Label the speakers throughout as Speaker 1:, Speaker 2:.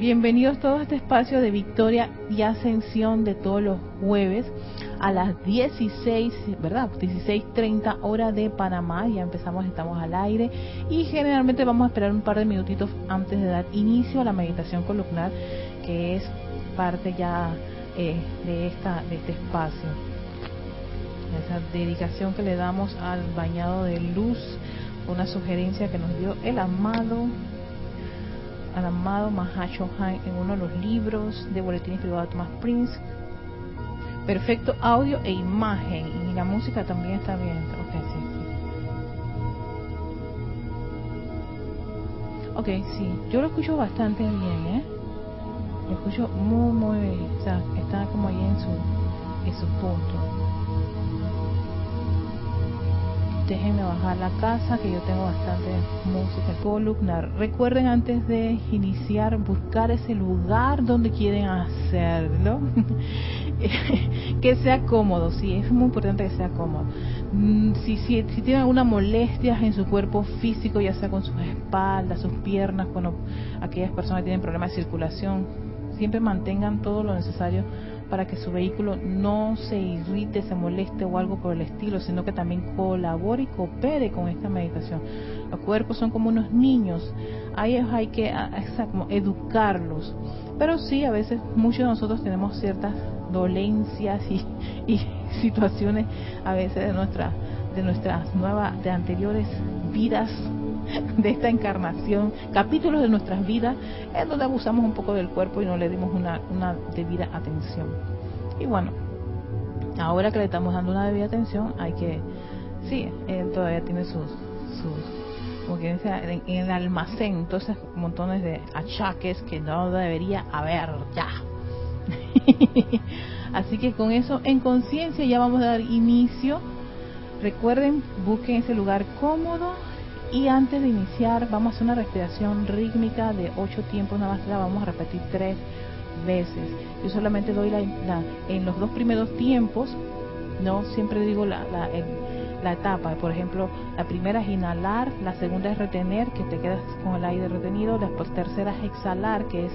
Speaker 1: Bienvenidos todos a este espacio de victoria y ascensión de todos los jueves a las 16, ¿verdad? 16.30 hora de Panamá. Ya empezamos, estamos al aire y generalmente vamos a esperar un par de minutitos antes de dar inicio a la meditación columnar, que es parte ya eh, de, esta, de este espacio. Esa dedicación que le damos al bañado de luz, una sugerencia que nos dio el amado al amado Han en uno de los libros de boletines privados de Thomas Prince. Perfecto audio e imagen. Y la música también está bien. Ok, sí, Ok, sí. Yo lo escucho bastante bien, ¿eh? Lo escucho muy, muy bien. O sea, está como ahí en su, en su punto. Déjenme bajar la casa que yo tengo bastante música columnar. Recuerden antes de iniciar buscar ese lugar donde quieren hacerlo. que sea cómodo, sí, es muy importante que sea cómodo. Mm, si, si, si tienen alguna molestia en su cuerpo físico, ya sea con sus espaldas, sus piernas, cuando aquellas personas tienen problemas de circulación, siempre mantengan todo lo necesario para que su vehículo no se irrite, se moleste o algo por el estilo, sino que también colabore y coopere con esta meditación. Los cuerpos son como unos niños, ahí hay que como educarlos. Pero sí, a veces muchos de nosotros tenemos ciertas dolencias y, y situaciones a veces de nuestra de nuestras nuevas de anteriores vidas de esta encarnación, capítulos de nuestras vidas en donde abusamos un poco del cuerpo y no le dimos una, una debida atención. Y bueno, ahora que le estamos dando una debida atención, hay que, sí, él todavía tiene sus, sus como que en, en el almacén, entonces montones de achaques que no debería haber ya. Así que con eso en conciencia ya vamos a dar inicio. Recuerden, busquen ese lugar cómodo, y antes de iniciar, vamos a hacer una respiración rítmica de ocho tiempos, nada más la vamos a repetir tres veces. Yo solamente doy la, en los dos primeros tiempos, no siempre digo la, la, la etapa. Por ejemplo, la primera es inhalar, la segunda es retener, que te quedas con el aire retenido, la tercera es exhalar, que es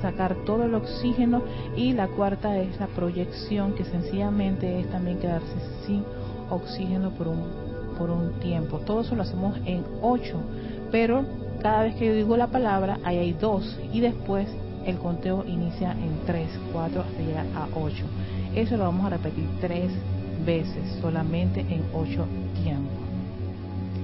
Speaker 1: sacar todo el oxígeno, y la cuarta es la proyección, que sencillamente es también quedarse sin oxígeno por un por un tiempo. Todo eso lo hacemos en ocho, pero cada vez que yo digo la palabra, ahí hay dos y después el conteo inicia en tres, cuatro hasta llegar a ocho. Eso lo vamos a repetir tres veces, solamente en ocho tiempos.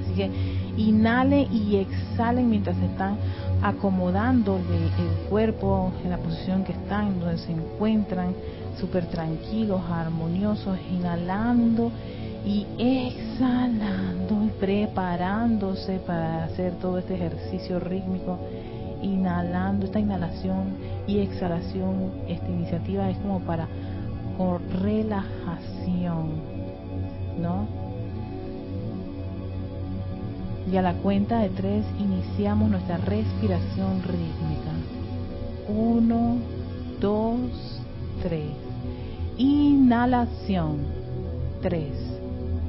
Speaker 1: Así que inhalen y exhalen mientras están acomodando el cuerpo en la posición que están, donde se encuentran, súper tranquilos, armoniosos, inhalando y exhalando y preparándose para hacer todo este ejercicio rítmico, inhalando esta inhalación y exhalación, esta iniciativa es como para con relajación, ¿no? Y a la cuenta de tres iniciamos nuestra respiración rítmica. Uno, dos, tres. Inhalación. Tres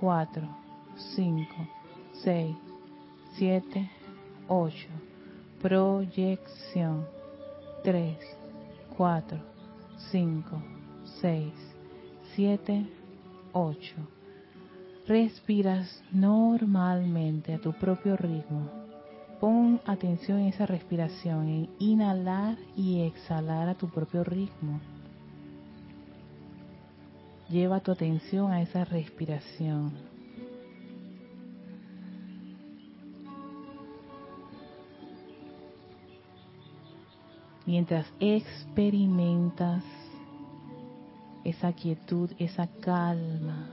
Speaker 1: 4, 5, 6, 7, 8. Proyección. 3, 4, 5, 6, 7, 8. Respiras normalmente a tu propio ritmo. Pon atención en esa respiración, en inhalar y exhalar a tu propio ritmo. Lleva tu atención a esa respiración. Mientras experimentas esa quietud, esa calma,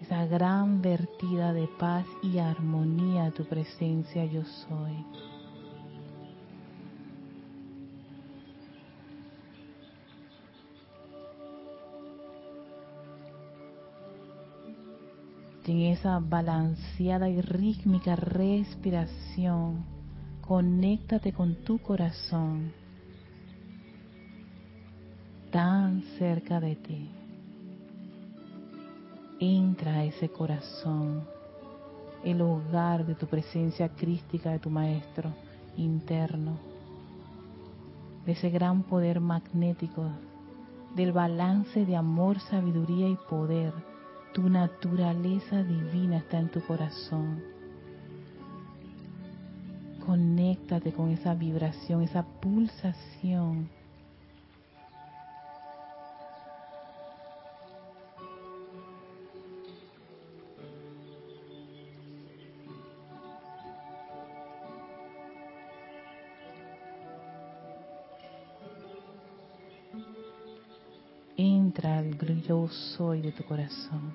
Speaker 1: esa gran vertida de paz y armonía tu presencia yo soy. En esa balanceada y rítmica respiración, conéctate con tu corazón tan cerca de ti. Entra a ese corazón, el hogar de tu presencia crística de tu Maestro interno, de ese gran poder magnético, del balance de amor, sabiduría y poder. Tu naturaleza divina está en tu corazón. Conéctate con esa vibración, esa pulsación yo soy de tu corazón.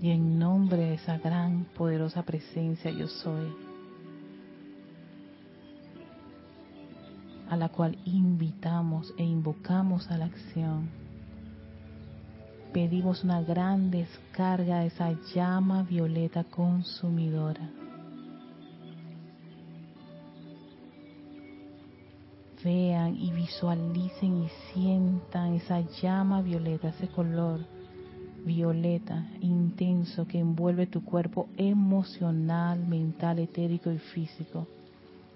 Speaker 1: Y en nombre de esa gran, poderosa presencia yo soy, a la cual invitamos e invocamos a la acción, pedimos una gran descarga de esa llama violeta consumidora vean y visualicen y sientan esa llama violeta, ese color violeta intenso que envuelve tu cuerpo emocional, mental, etérico y físico.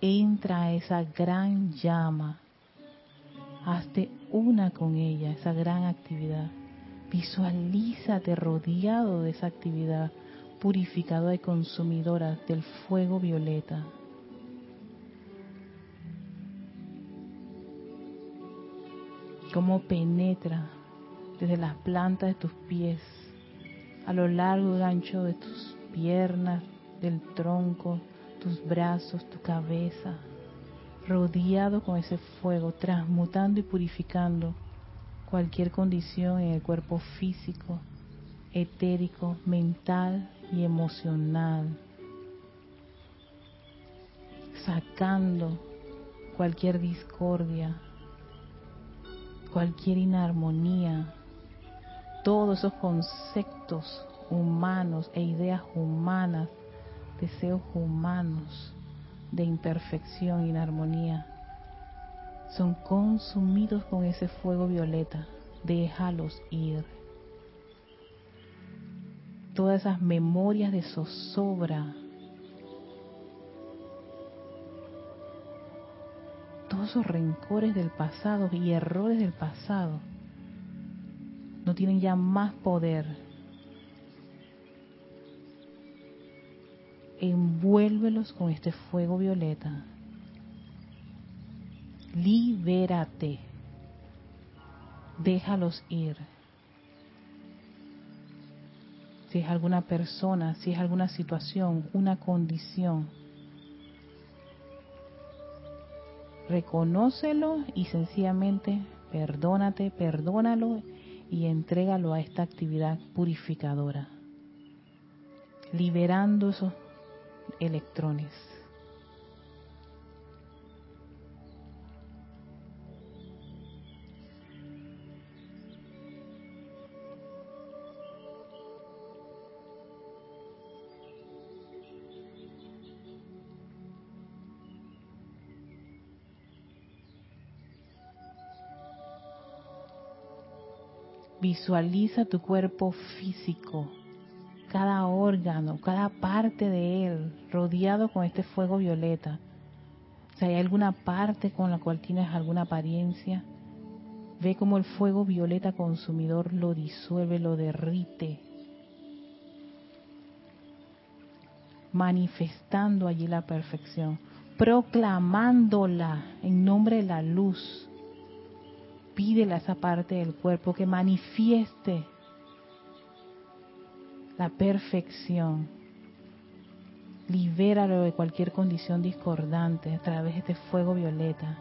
Speaker 1: Entra a esa gran llama, hazte una con ella, esa gran actividad. Visualízate rodeado de esa actividad purificadora y consumidora del fuego violeta. Cómo penetra desde las plantas de tus pies, a lo largo y ancho de tus piernas, del tronco, tus brazos, tu cabeza, rodeado con ese fuego, transmutando y purificando cualquier condición en el cuerpo físico, etérico, mental y emocional, sacando cualquier discordia, cualquier inarmonía, todos esos conceptos humanos e ideas humanas, deseos humanos de imperfección, inarmonía, son consumidos con ese fuego violeta. Déjalos ir. Todas esas memorias de zozobra, todos rencores del pasado y errores del pasado no tienen ya más poder. Envuélvelos con este fuego violeta. Libérate. Déjalos ir. Si es alguna persona, si es alguna situación, una condición, reconócelo y sencillamente perdónate, perdónalo y entrégalo a esta actividad purificadora, liberando esos electrones. Visualiza tu cuerpo físico, cada órgano, cada parte de él rodeado con este fuego violeta. Si hay alguna parte con la cual tienes alguna apariencia, ve como el fuego violeta consumidor lo disuelve, lo derrite, manifestando allí la perfección, proclamándola en nombre de la luz. Pídele a esa parte del cuerpo que manifieste la perfección. Libéralo de cualquier condición discordante a través de este fuego violeta.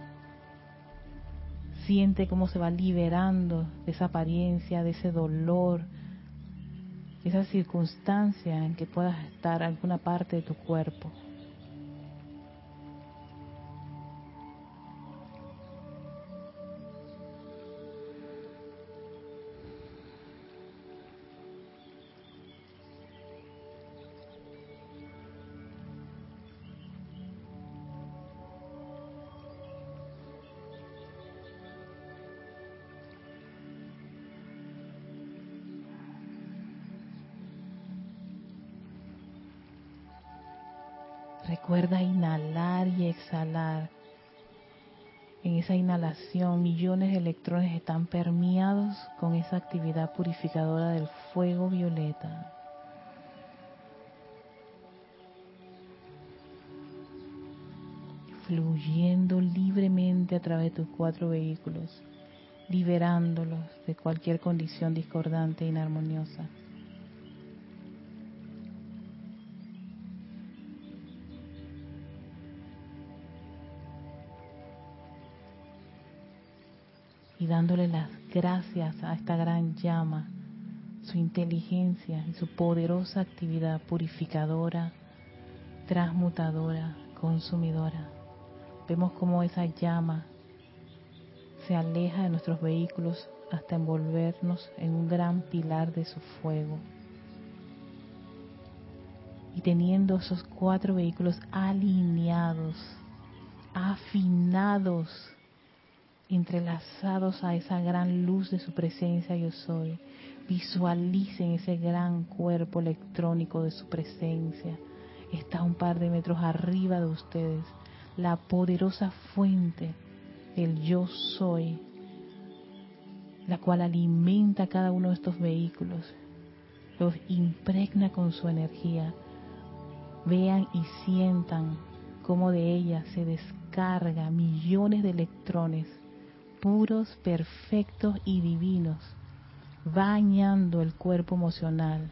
Speaker 1: Siente cómo se va liberando de esa apariencia, de ese dolor, esa circunstancia en que puedas estar alguna parte de tu cuerpo. Recuerda inhalar y exhalar. En esa inhalación millones de electrones están permeados con esa actividad purificadora del fuego violeta. Fluyendo libremente a través de tus cuatro vehículos, liberándolos de cualquier condición discordante e inarmoniosa. Y dándole las gracias a esta gran llama, su inteligencia y su poderosa actividad purificadora, transmutadora, consumidora. Vemos cómo esa llama se aleja de nuestros vehículos hasta envolvernos en un gran pilar de su fuego. Y teniendo esos cuatro vehículos alineados, afinados, entrelazados a esa gran luz de su presencia yo soy. Visualicen ese gran cuerpo electrónico de su presencia. Está un par de metros arriba de ustedes. La poderosa fuente del yo soy, la cual alimenta cada uno de estos vehículos, los impregna con su energía. Vean y sientan cómo de ella se descarga millones de electrones puros, perfectos y divinos, bañando el cuerpo emocional,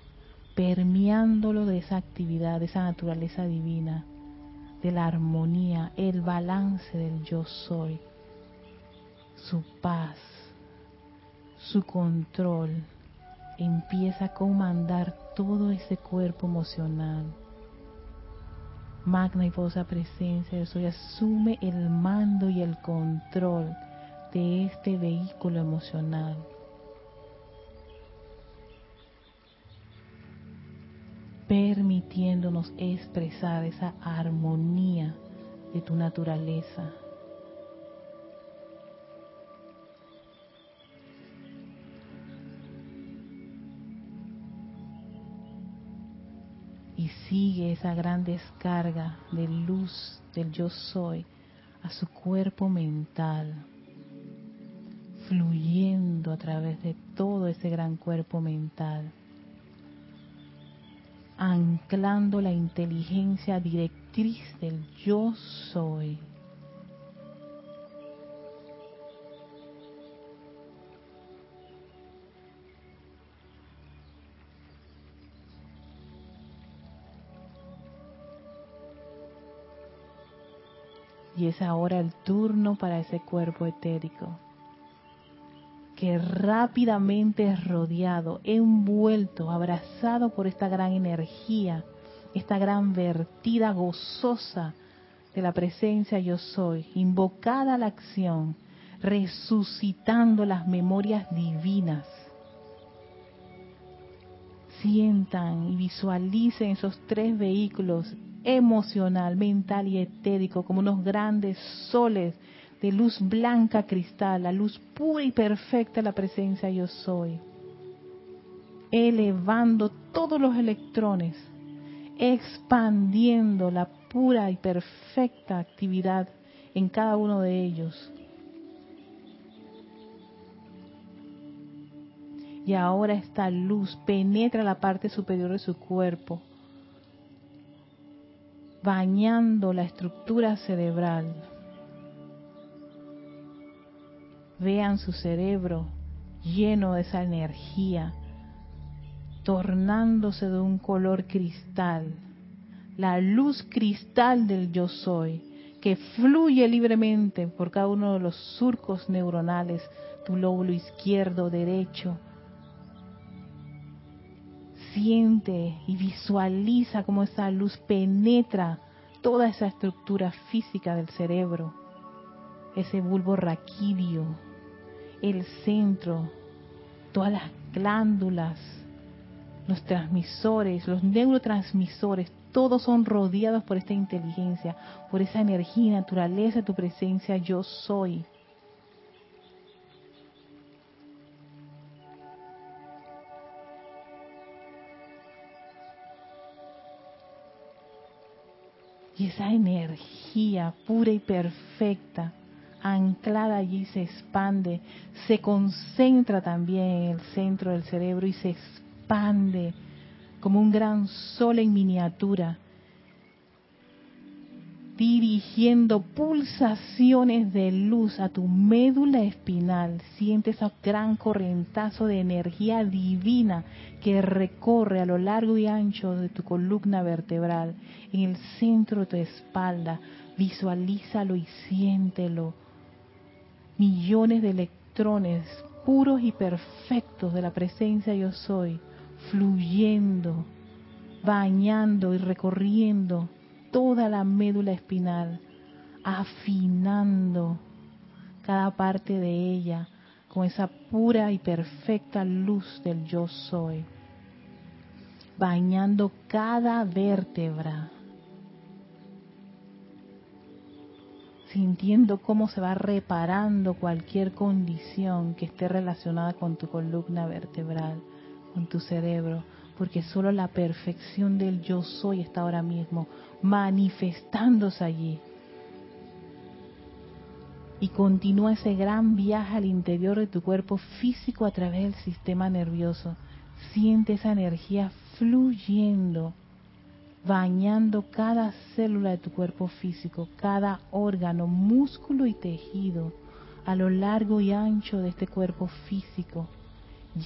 Speaker 1: permeándolo de esa actividad, de esa naturaleza divina, de la armonía, el balance del yo soy, su paz, su control, empieza a comandar todo ese cuerpo emocional. Magna y poderosa presencia de soy asume el mando y el control de este vehículo emocional. permitiéndonos expresar esa armonía de tu naturaleza. Y sigue esa gran descarga de luz del yo soy a su cuerpo mental fluyendo a través de todo ese gran cuerpo mental, anclando la inteligencia directriz del yo soy. Y es ahora el turno para ese cuerpo etérico que rápidamente es rodeado, envuelto, abrazado por esta gran energía, esta gran vertida gozosa de la presencia yo soy, invocada a la acción, resucitando las memorias divinas. Sientan y visualicen esos tres vehículos emocional, mental y etérico como unos grandes soles de luz blanca cristal, la luz pura y perfecta la presencia yo soy. elevando todos los electrones, expandiendo la pura y perfecta actividad en cada uno de ellos. Y ahora esta luz penetra la parte superior de su cuerpo, bañando la estructura cerebral. Vean su cerebro lleno de esa energía, tornándose de un color cristal, la luz cristal del yo soy, que fluye libremente por cada uno de los surcos neuronales, tu lóbulo izquierdo, derecho, siente y visualiza cómo esa luz penetra toda esa estructura física del cerebro, ese bulbo raquídeo, el centro, todas las glándulas, los transmisores, los neurotransmisores, todos son rodeados por esta inteligencia, por esa energía, naturaleza, tu presencia, yo soy. Y esa energía pura y perfecta, anclada allí, se expande, se concentra también en el centro del cerebro y se expande como un gran sol en miniatura dirigiendo pulsaciones de luz a tu médula espinal. Siente ese gran corrientazo de energía divina que recorre a lo largo y ancho de tu columna vertebral, en el centro de tu espalda. Visualízalo y siéntelo. Millones de electrones puros y perfectos de la presencia yo soy, fluyendo, bañando y recorriendo toda la médula espinal, afinando cada parte de ella con esa pura y perfecta luz del yo soy, bañando cada vértebra, sintiendo cómo se va reparando cualquier condición que esté relacionada con tu columna vertebral, con tu cerebro, porque solo la perfección del yo soy está ahora mismo manifestándose allí. Y continúa ese gran viaje al interior de tu cuerpo físico a través del sistema nervioso. Siente esa energía fluyendo, bañando cada célula de tu cuerpo físico, cada órgano, músculo y tejido a lo largo y ancho de este cuerpo físico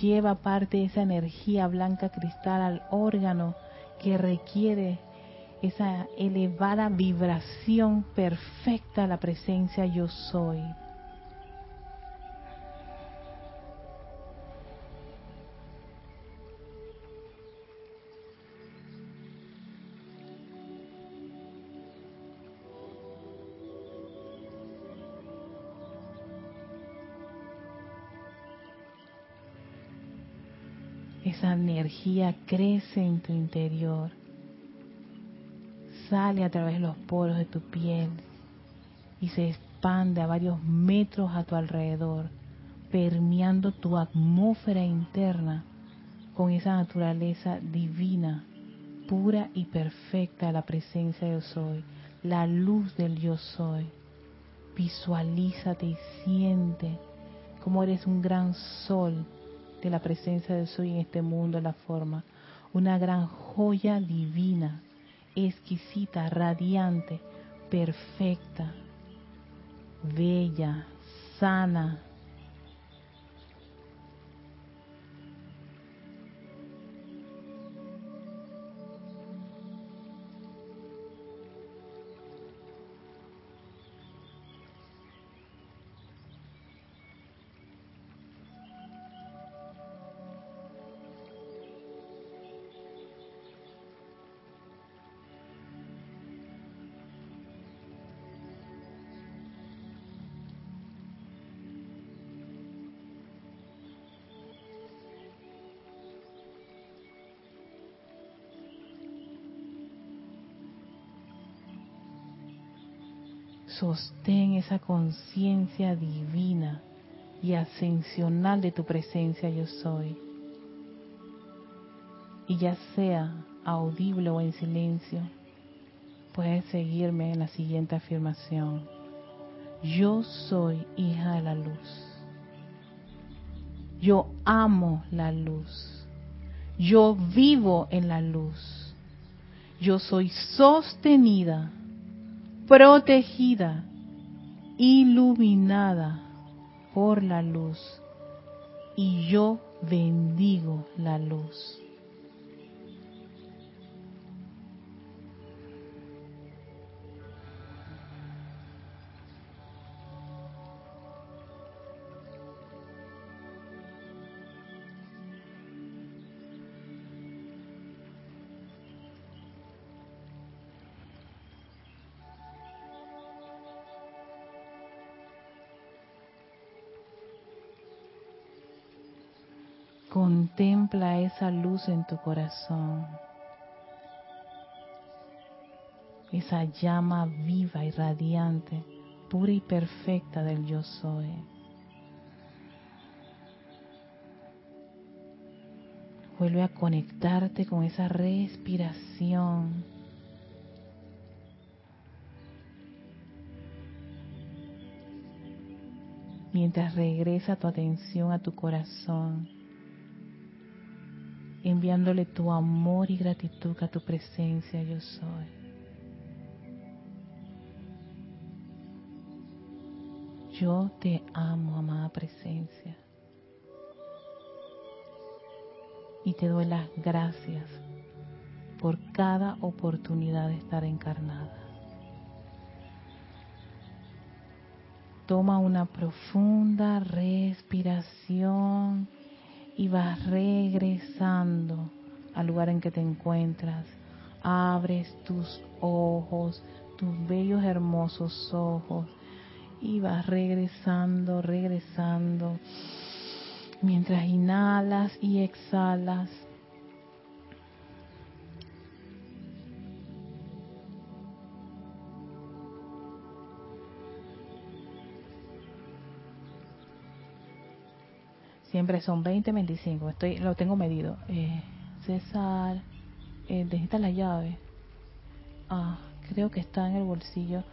Speaker 1: lleva parte de esa energía blanca cristal al órgano que requiere esa elevada vibración perfecta a la presencia yo soy. Esa energía crece en tu interior, sale a través de los poros de tu piel y se expande a varios metros a tu alrededor, permeando tu atmósfera interna con esa naturaleza divina, pura y perfecta de la presencia de yo soy, la luz del yo soy. Visualízate y siente como eres un gran sol de la presencia de Soy en este mundo, la forma, una gran joya divina, exquisita, radiante, perfecta, bella, sana, sostén esa conciencia divina y ascensional de tu presencia yo soy. y ya sea audible o en silencio, puedes seguirme en la siguiente afirmación. Yo soy hija de la luz. Yo amo la luz. Yo vivo en la luz. Yo soy sostenida, protegida, iluminada por la luz. Y yo bendigo la luz. Contempla esa luz en tu corazón. Esa llama viva y radiante, pura y perfecta del yo soy. Vuelve a conectarte con esa respiración. Mientras regresa tu atención a tu corazón enviándole tu amor y gratitud a tu presencia yo soy. Yo te amo, amada presencia. Y te doy las gracias por cada oportunidad de estar encarnada. Toma una profunda respiración y vas regresando al lugar en que te encuentras. Abres tus ojos, tus bellos hermosos ojos y vas regresando, regresando. Mientras inhalas y exhalas, Siempre son 20, 25. Estoy, lo tengo medido. Eh, César, eh, necesita la llave. Ah, creo que está en el bolsillo.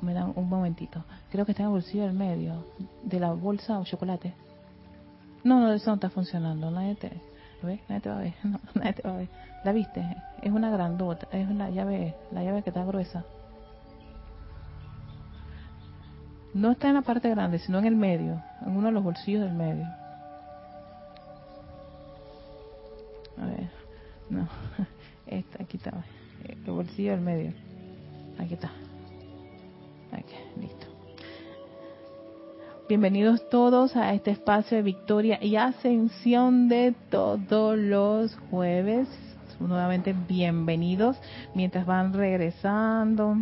Speaker 1: Me dan un momentito. Creo que está en el bolsillo del medio. De la bolsa o chocolate. No, no, eso no está funcionando. Nadie te, ve, nadie te va a ver. No, nadie te va a ver. ¿La viste? Es una grandota. Es una llave, la llave que está gruesa. No está en la parte grande, sino en el medio. En uno de los bolsillos del medio. Medio. Aquí está. Aquí, listo. Bienvenidos todos a este espacio de victoria y ascensión de todos los jueves. Nuevamente bienvenidos mientras van regresando.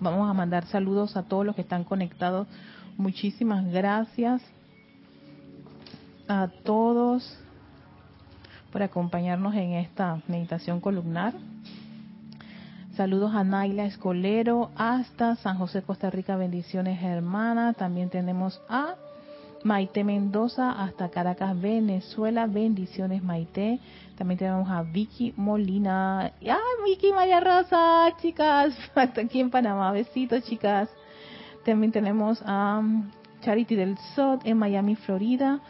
Speaker 1: Vamos a mandar saludos a todos los que están conectados. Muchísimas gracias a todos por acompañarnos en esta meditación columnar. Saludos a Naila Escolero hasta San José, Costa Rica. Bendiciones, hermana. También tenemos a Maite Mendoza hasta Caracas, Venezuela. Bendiciones, Maite. También tenemos a Vicky Molina. ¡Ah, Vicky María Rosa! Chicas, hasta aquí en Panamá. Besitos, chicas. También tenemos a Charity del Sot en Miami, Florida.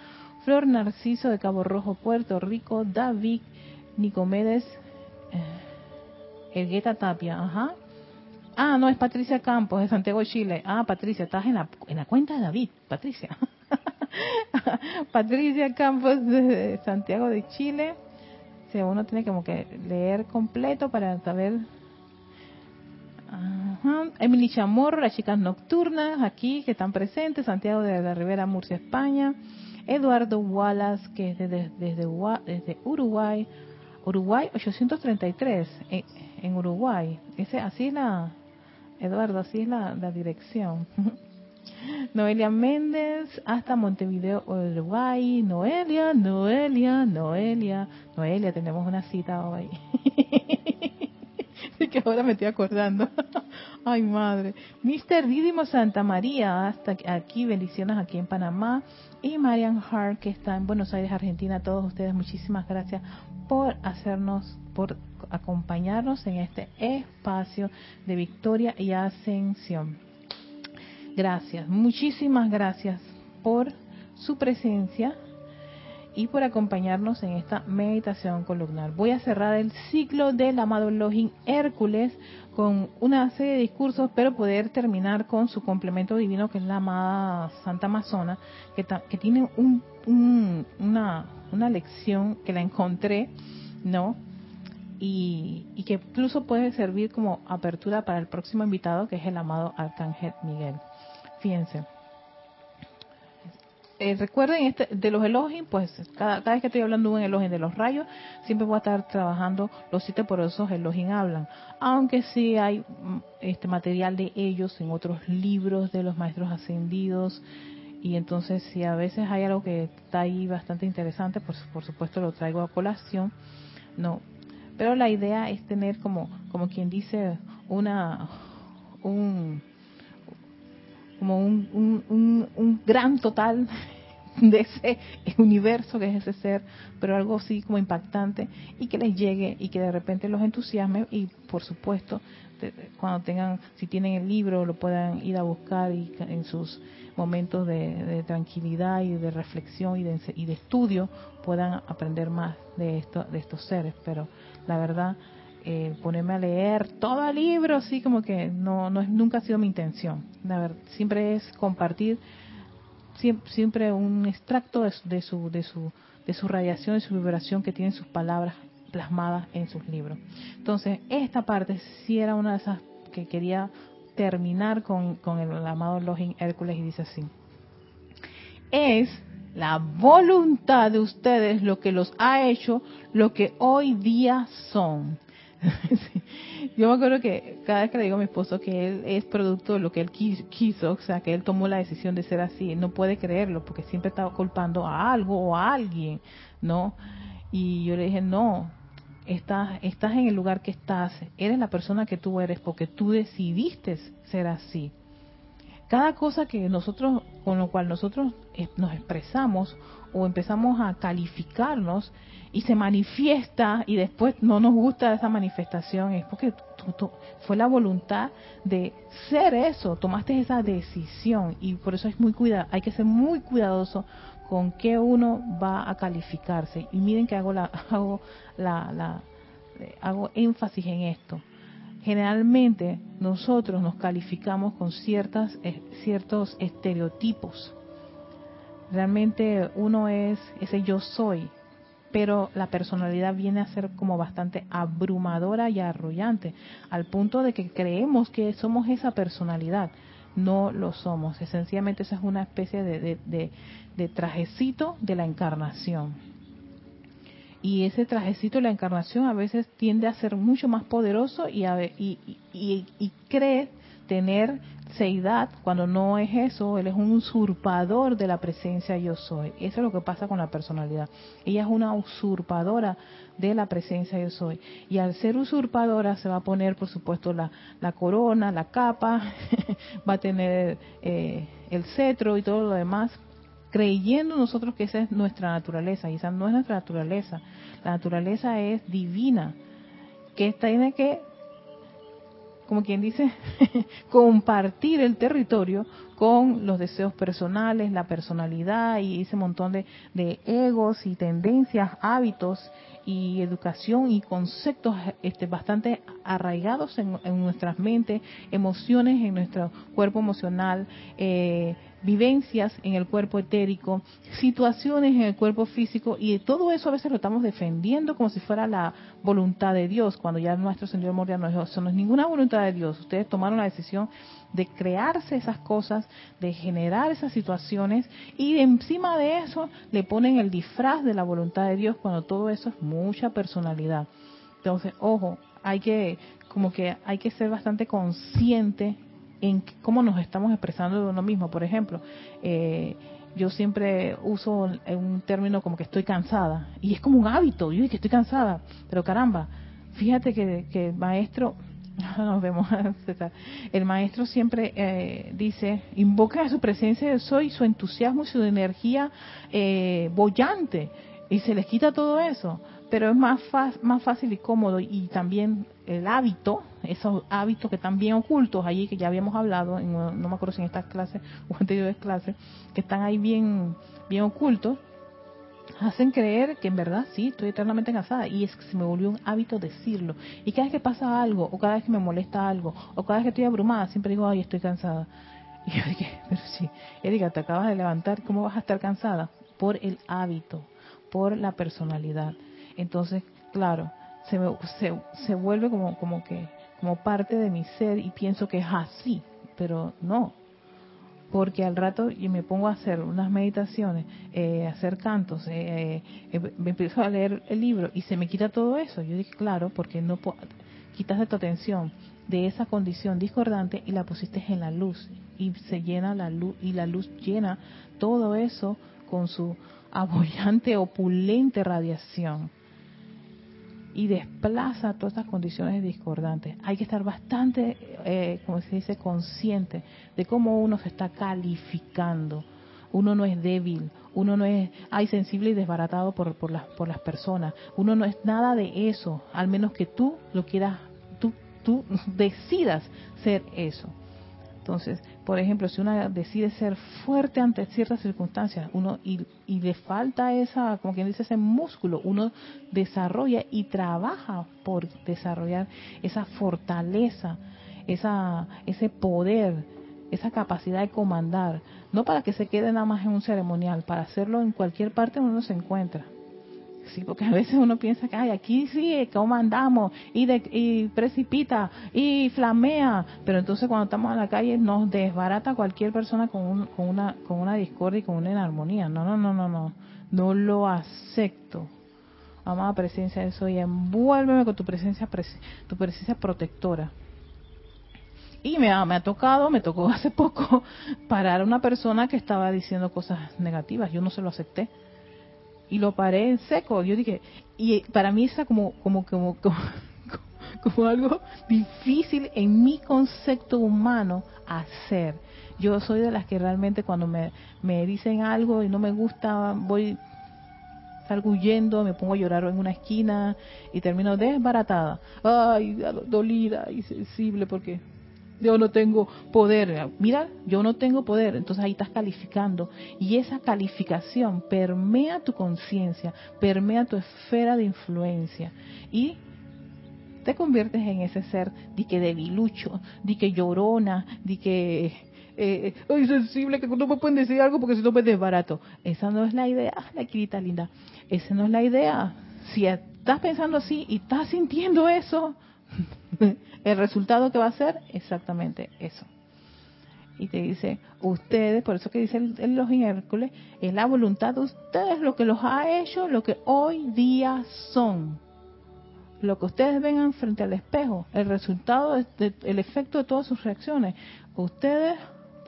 Speaker 1: Flor Narciso de Cabo Rojo, Puerto Rico, David Nicomedes, eh, Elgueta Tapia, ajá. Ah, no, es Patricia Campos de Santiago, Chile. Ah, Patricia, estás en la, en la cuenta de David, Patricia. Patricia Campos de Santiago de Chile. Uno tiene como que leer completo para saber. Ajá. Emily Chamorro, las chicas nocturnas aquí que están presentes, Santiago de la Rivera, Murcia, España. Eduardo Wallace, que es desde, desde, Uruguay, Uruguay 833, en, Uruguay. Ese, así es la, Eduardo, así es la, la dirección. Noelia Méndez hasta Montevideo, Uruguay. Noelia, Noelia, Noelia. Noelia, tenemos una cita hoy. Así que ahora me estoy acordando. Ay, madre. Mister Didimo Santa María, hasta aquí, bendiciones aquí en Panamá y Marian Hart, que está en Buenos Aires, Argentina. A todos ustedes, muchísimas gracias por hacernos, por acompañarnos en este espacio de victoria y ascensión. Gracias, muchísimas gracias por su presencia y por acompañarnos en esta meditación columnar. Voy a cerrar el ciclo del amado Login Hércules con una serie de discursos, pero poder terminar con su complemento divino, que es la amada Santa Amazona, que, que tiene una, una lección que la encontré, ¿no? Y, y, que incluso puede servir como apertura para el próximo invitado, que es el amado Arcángel Miguel. Fíjense. Eh, recuerden este, de los elogios, pues cada, vez que estoy hablando de un elogio de los rayos, siempre voy a estar trabajando los siete poderosos elogios hablan. Aunque sí hay mm, este material de ellos en otros libros de los maestros ascendidos. Y entonces si a veces hay algo que está ahí bastante interesante, pues por supuesto lo traigo a colación. No, pero la idea es tener como, como quien dice, una, un, como un, un, un, gran total de ese universo que es ese ser, pero algo así como impactante y que les llegue y que de repente los entusiasme y por supuesto cuando tengan, si tienen el libro, lo puedan ir a buscar y en sus momentos de, tranquilidad y de reflexión y de, y de, estudio puedan aprender más de, esto, de estos seres. Pero la verdad, eh, ponerme a leer todo el libro, así como que no, no es, nunca ha sido mi intención. La siempre es compartir siempre, un extracto de, de, su, de, su, de su radiación y su vibración que tienen sus palabras plasmadas en sus libros. Entonces, esta parte sí era una de esas que quería terminar con, con el amado Login Hércules y dice así. Es la voluntad de ustedes lo que los ha hecho lo que hoy día son. Yo me acuerdo que cada vez que le digo a mi esposo que él es producto de lo que él quiso, o sea, que él tomó la decisión de ser así, no puede creerlo porque siempre estaba culpando a algo o a alguien, ¿no? Y yo le dije, no, estás, estás en el lugar que estás, eres la persona que tú eres porque tú decidiste ser así. Cada cosa que nosotros, con lo cual nosotros nos expresamos o empezamos a calificarnos, y se manifiesta y después no nos gusta esa manifestación, es porque fue la voluntad de ser eso, tomaste esa decisión y por eso es muy cuida, hay que ser muy cuidadoso con qué uno va a calificarse. Y miren que hago la hago la, la hago énfasis en esto. Generalmente nosotros nos calificamos con ciertas eh, ciertos estereotipos. Realmente uno es ese yo soy, pero la personalidad viene a ser como bastante abrumadora y arrollante, al punto de que creemos que somos esa personalidad. No lo somos, sencillamente esa es una especie de, de, trajecito de la encarnación. Y ese trajecito de la encarnación a veces tiende a ser mucho más poderoso y, y, y, y cree tener seidad cuando no es eso, él es un usurpador de la presencia yo soy. Eso es lo que pasa con la personalidad. Ella es una usurpadora de la presencia yo soy. Y al ser usurpadora se va a poner, por supuesto, la, la corona, la capa, va a tener eh, el cetro y todo lo demás, creyendo nosotros que esa es nuestra naturaleza. Y esa no es nuestra naturaleza. La naturaleza es divina, que tiene que como quien dice, compartir el territorio con los deseos personales, la personalidad y ese montón de, de egos y tendencias, hábitos y educación y conceptos este, bastante arraigados en, nuestras mentes, emociones en nuestro cuerpo emocional, eh, vivencias en el cuerpo etérico, situaciones en el cuerpo físico y todo eso a veces lo estamos defendiendo como si fuera la voluntad de Dios, cuando ya nuestro Señor moría no, eso no es ninguna voluntad de Dios. Ustedes tomaron la decisión de crearse esas cosas, de generar esas situaciones y encima de eso le ponen el disfraz de la voluntad de Dios cuando todo eso es mucha personalidad. Entonces, ojo, hay que como que hay que ser bastante consciente en cómo nos estamos expresando de uno mismo. Por ejemplo, eh, yo siempre uso un término como que estoy cansada y es como un hábito. Yo que estoy cansada, pero caramba, fíjate que, que el maestro, nos vemos, el maestro siempre eh, dice, invoca a su presencia de soy, su entusiasmo y su energía eh, bollante y se les quita todo eso. pero es más, más fácil y cómodo y también el hábito, esos hábitos que están bien ocultos allí, que ya habíamos hablado, no me acuerdo si en esta clase o anteriores clases, que están ahí bien, bien ocultos, hacen creer que en verdad sí, estoy eternamente cansada y es que se me volvió un hábito decirlo. Y cada vez que pasa algo, o cada vez que me molesta algo, o cada vez que estoy abrumada, siempre digo, ay, estoy cansada. Y yo dije, pero sí, Erika, te acabas de levantar, ¿cómo vas a estar cansada? Por el hábito, por la personalidad. Entonces, claro, se, me, se, se vuelve como, como que, como parte de mi ser y pienso que es así, pero no, porque al rato yo me pongo a hacer unas meditaciones, eh, hacer cantos, eh, eh, me empiezo a leer el libro y se me quita todo eso. Yo dije, claro, porque no quitas de tu atención de esa condición discordante y la pusiste en la luz. Y se llena la luz y la luz llena todo eso con su abollante, opulente radiación y desplaza todas estas condiciones discordantes. Hay que estar bastante, eh, como se dice, consciente de cómo uno se está calificando. Uno no es débil, uno no es ay, sensible y desbaratado por, por, las, por las personas. Uno no es nada de eso, al menos que tú lo quieras, tú, tú decidas ser eso. Entonces, por ejemplo, si uno decide ser fuerte ante ciertas circunstancias, uno y, le falta esa, como quien dice, ese músculo, uno desarrolla y trabaja por desarrollar esa fortaleza, esa, ese poder, esa capacidad de comandar, no para que se quede nada más en un ceremonial, para hacerlo en cualquier parte donde uno se encuentra. Sí, porque a veces uno piensa que Ay, aquí sí comandamos y, de, y precipita y flamea, pero entonces cuando estamos en la calle nos desbarata cualquier persona con, con, una, con una discordia y con una inarmonía. No, no, no, no, no, no lo acepto. Amada presencia de soy, envuélveme con tu presencia, tu presencia protectora. Y me ha, me ha tocado, me tocó hace poco parar a una persona que estaba diciendo cosas negativas. Yo no se lo acepté y lo paré en seco. Yo dije, y para mí es como, como, como, como, algo difícil en mi concepto humano hacer. Yo soy de las que realmente cuando me, me dicen algo y no me gusta, voy huyendo, me pongo a llorar en una esquina y termino desbaratada. Ay, dolida y sensible porque yo no tengo poder. Mira, yo no tengo poder. Entonces ahí estás calificando. Y esa calificación permea tu conciencia, permea tu esfera de influencia. Y te conviertes en ese ser di que debilucho, di que llorona, di que eh, ay, sensible, que no me pueden decir algo porque si no me desbarato. Esa no es la idea, la querida linda. Esa no es la idea. Si estás pensando así y estás sintiendo eso, el resultado que va a ser exactamente eso. Y te dice, ustedes, por eso que dice el, los Hércules, es la voluntad de ustedes lo que los ha hecho, lo que hoy día son. Lo que ustedes vengan frente al espejo, el resultado, el efecto de todas sus reacciones. Ustedes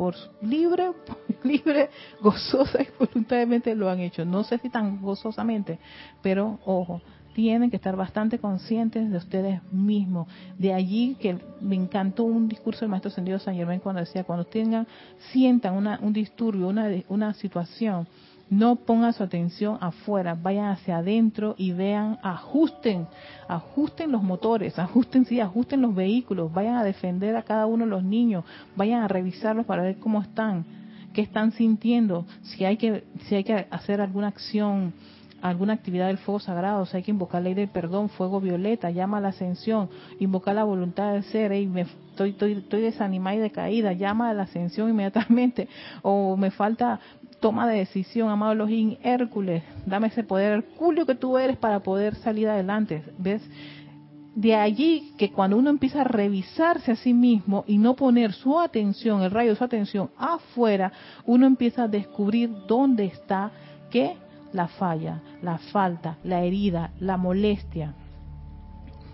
Speaker 1: por libre, libre, gozosa y voluntariamente lo han hecho. No sé si tan gozosamente, pero ojo, tienen que estar bastante conscientes de ustedes mismos. De allí que me encantó un discurso del maestro Sendido San Germán cuando decía, cuando tengan, sientan una, un disturbio, una, una situación, no pongan su atención afuera, vayan hacia adentro y vean, ajusten, ajusten los motores, ajusten, sí, ajusten los vehículos, vayan a defender a cada uno de los niños, vayan a revisarlos para ver cómo están, qué están sintiendo, si hay que, si hay que hacer alguna acción alguna actividad del fuego sagrado, o sea, hay que invocar ley del perdón, fuego violeta, llama a la ascensión, invocar la voluntad del ser, y me, estoy, estoy, estoy desanimada y decaída, llama a la ascensión inmediatamente, o me falta toma de decisión, amado Elohim, Hércules, dame ese poder hercúleo que tú eres para poder salir adelante, ¿ves? De allí que cuando uno empieza a revisarse a sí mismo y no poner su atención, el rayo de su atención afuera, uno empieza a descubrir dónde está, qué la falla, la falta, la herida, la molestia.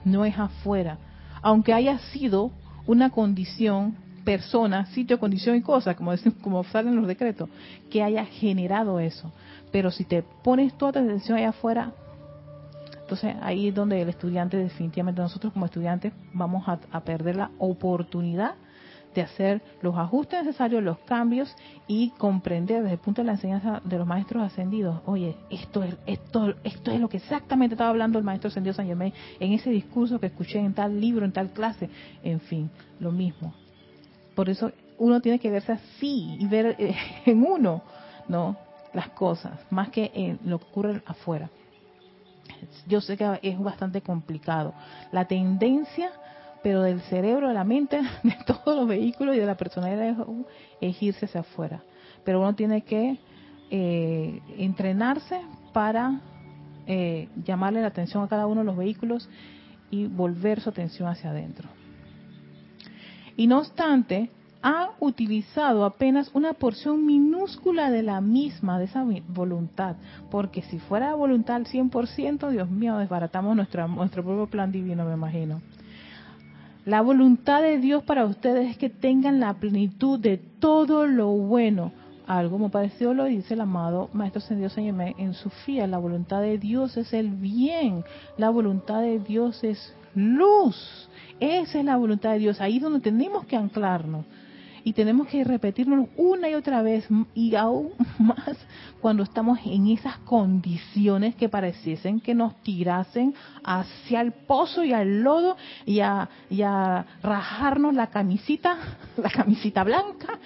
Speaker 1: No es afuera. Aunque haya sido una condición, persona, sitio, condición y cosa, como, como salen los decretos, que haya generado eso. Pero si te pones toda tu atención allá afuera, entonces ahí es donde el estudiante definitivamente, nosotros como estudiantes vamos a, a perder la oportunidad de hacer los ajustes necesarios, los cambios y comprender desde el punto de la enseñanza de los maestros ascendidos, oye, esto es, esto, esto es lo que exactamente estaba hablando el maestro ascendido San Germain en ese discurso que escuché en tal libro, en tal clase, en fin, lo mismo. Por eso uno tiene que verse así y ver eh, en uno, ¿no? Las cosas, más que en lo que ocurre afuera. Yo sé que es bastante complicado. La tendencia pero del cerebro, de la mente, de todos los vehículos y de la personalidad es irse hacia afuera. Pero uno tiene que eh, entrenarse para eh, llamarle la atención a cada uno de los vehículos y volver su atención hacia adentro. Y no obstante, ha utilizado apenas una porción minúscula de la misma, de esa voluntad, porque si fuera voluntad al 100%, Dios mío, desbaratamos nuestro, nuestro propio plan divino, me imagino. La voluntad de Dios para ustedes es que tengan la plenitud de todo lo bueno. Algo como parecido lo dice el amado Maestro Ascendido Señor en su fía. La voluntad de Dios es el bien. La voluntad de Dios es luz. Esa es la voluntad de Dios. Ahí es donde tenemos que anclarnos y tenemos que repetirnos una y otra vez y aún más cuando estamos en esas condiciones que pareciesen que nos tirasen hacia el pozo y al lodo y a, y a rajarnos la camisita, la camisita blanca,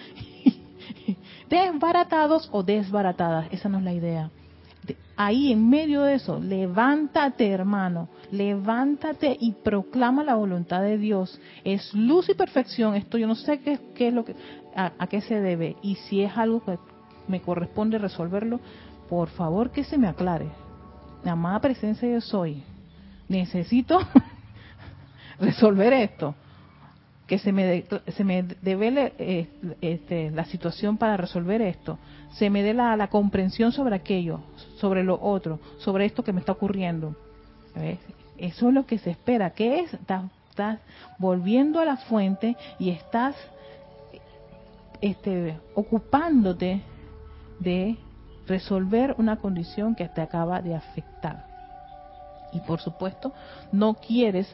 Speaker 1: desbaratados o desbaratadas. Esa no es la idea ahí en medio de eso, levántate hermano, levántate y proclama la voluntad de Dios. Es luz y perfección, esto yo no sé qué, es lo que, a, qué se debe y si es algo que me corresponde resolverlo, por favor que se me aclare. La amada presencia yo soy. Necesito resolver esto que se me, se me devele eh, este, la situación para resolver esto, se me dé la, comprensión sobre aquello, sobre lo otro, sobre esto que me está ocurriendo. Eso es lo que se espera, que es, estás, volviendo a la fuente y estás este, ocupándote de resolver una condición que te acaba de afectar. Y por supuesto, no quieres